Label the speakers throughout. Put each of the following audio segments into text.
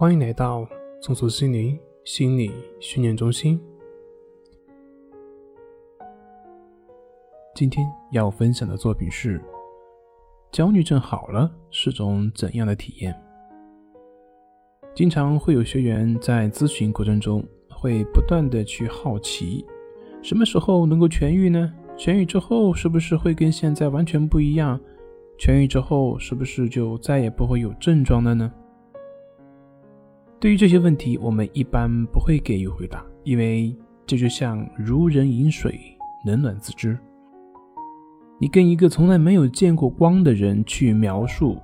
Speaker 1: 欢迎来到松鼠心灵心理训练中心。今天要分享的作品是：焦虑症好了是种怎样的体验？经常会有学员在咨询过程中会不断的去好奇，什么时候能够痊愈呢？痊愈之后是不是会跟现在完全不一样？痊愈之后是不是就再也不会有症状了呢？对于这些问题，我们一般不会给予回答，因为这就像如人饮水，冷暖自知。你跟一个从来没有见过光的人去描述，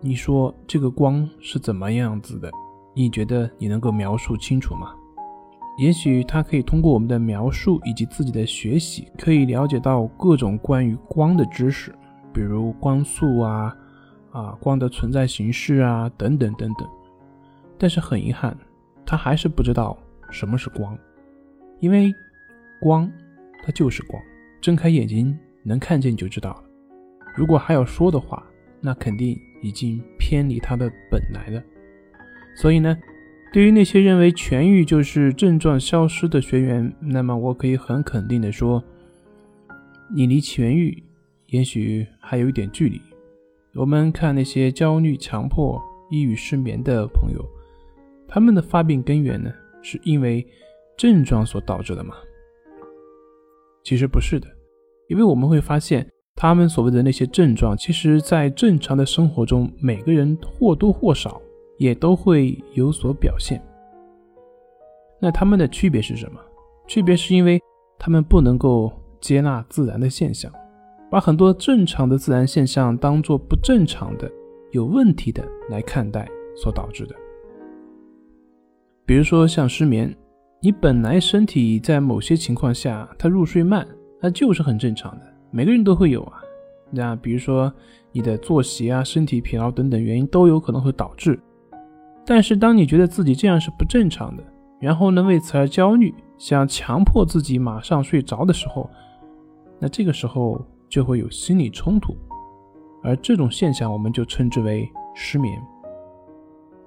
Speaker 1: 你说这个光是怎么样子的？你觉得你能够描述清楚吗？也许他可以通过我们的描述以及自己的学习，可以了解到各种关于光的知识，比如光速啊、啊光的存在形式啊等等等等。但是很遗憾，他还是不知道什么是光，因为光它就是光，睁开眼睛能看见就知道了。如果还要说的话，那肯定已经偏离他的本来了。所以呢，对于那些认为痊愈就是症状消失的学员，那么我可以很肯定的说，你离痊愈也许还有一点距离。我们看那些焦虑、强迫、抑郁、失眠的朋友。他们的发病根源呢，是因为症状所导致的吗？其实不是的，因为我们会发现，他们所谓的那些症状，其实在正常的生活中，每个人或多或少也都会有所表现。那他们的区别是什么？区别是因为他们不能够接纳自然的现象，把很多正常的自然现象当做不正常的、有问题的来看待所导致的。比如说像失眠，你本来身体在某些情况下它入睡慢，那就是很正常的，每个人都会有啊。那比如说你的作息啊、身体疲劳等等原因都有可能会导致。但是当你觉得自己这样是不正常的，然后呢为此而焦虑，想强迫自己马上睡着的时候，那这个时候就会有心理冲突，而这种现象我们就称之为失眠。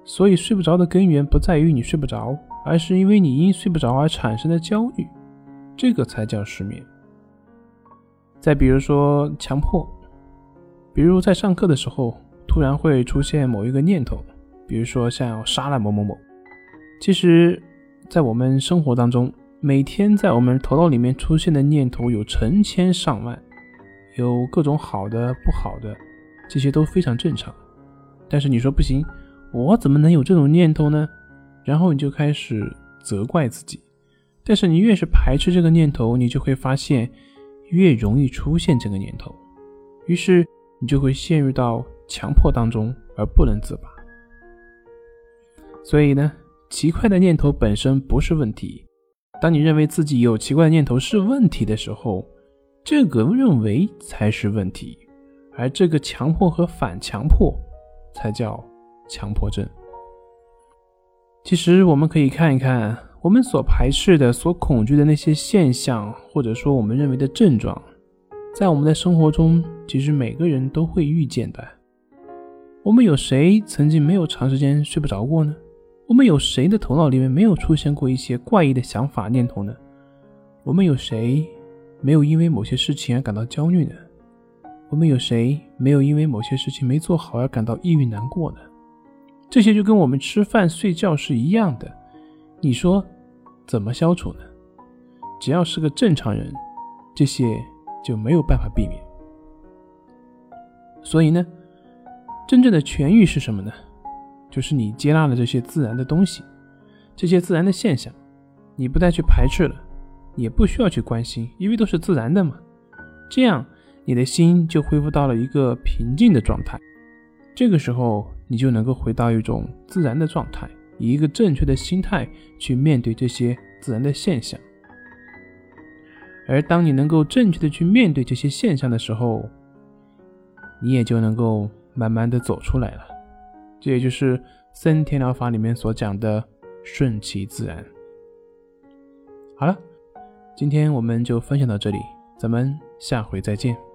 Speaker 1: 所以睡不着的根源不在于你睡不着，而是因为你因睡不着而产生的焦虑，这个才叫失眠。再比如说强迫，比如在上课的时候突然会出现某一个念头，比如说像要杀了某某某。其实，在我们生活当中，每天在我们头脑里面出现的念头有成千上万，有各种好的、不好的，这些都非常正常。但是你说不行。我怎么能有这种念头呢？然后你就开始责怪自己。但是你越是排斥这个念头，你就会发现越容易出现这个念头，于是你就会陷入到强迫当中而不能自拔。所以呢，奇怪的念头本身不是问题。当你认为自己有奇怪的念头是问题的时候，这个认为才是问题，而这个强迫和反强迫才叫。强迫症。其实我们可以看一看，我们所排斥的、所恐惧的那些现象，或者说我们认为的症状，在我们的生活中，其实每个人都会遇见的。我们有谁曾经没有长时间睡不着过呢？我们有谁的头脑里面没有出现过一些怪异的想法、念头呢？我们有谁没有因为某些事情而感到焦虑呢？我们有谁没有因为某些事情没做好而感到抑郁难过呢？这些就跟我们吃饭睡觉是一样的，你说怎么消除呢？只要是个正常人，这些就没有办法避免。所以呢，真正的痊愈是什么呢？就是你接纳了这些自然的东西，这些自然的现象，你不再去排斥了，也不需要去关心，因为都是自然的嘛。这样，你的心就恢复到了一个平静的状态。这个时候。你就能够回到一种自然的状态，以一个正确的心态去面对这些自然的现象。而当你能够正确的去面对这些现象的时候，你也就能够慢慢的走出来了。这也就是森田疗法里面所讲的顺其自然。好了，今天我们就分享到这里，咱们下回再见。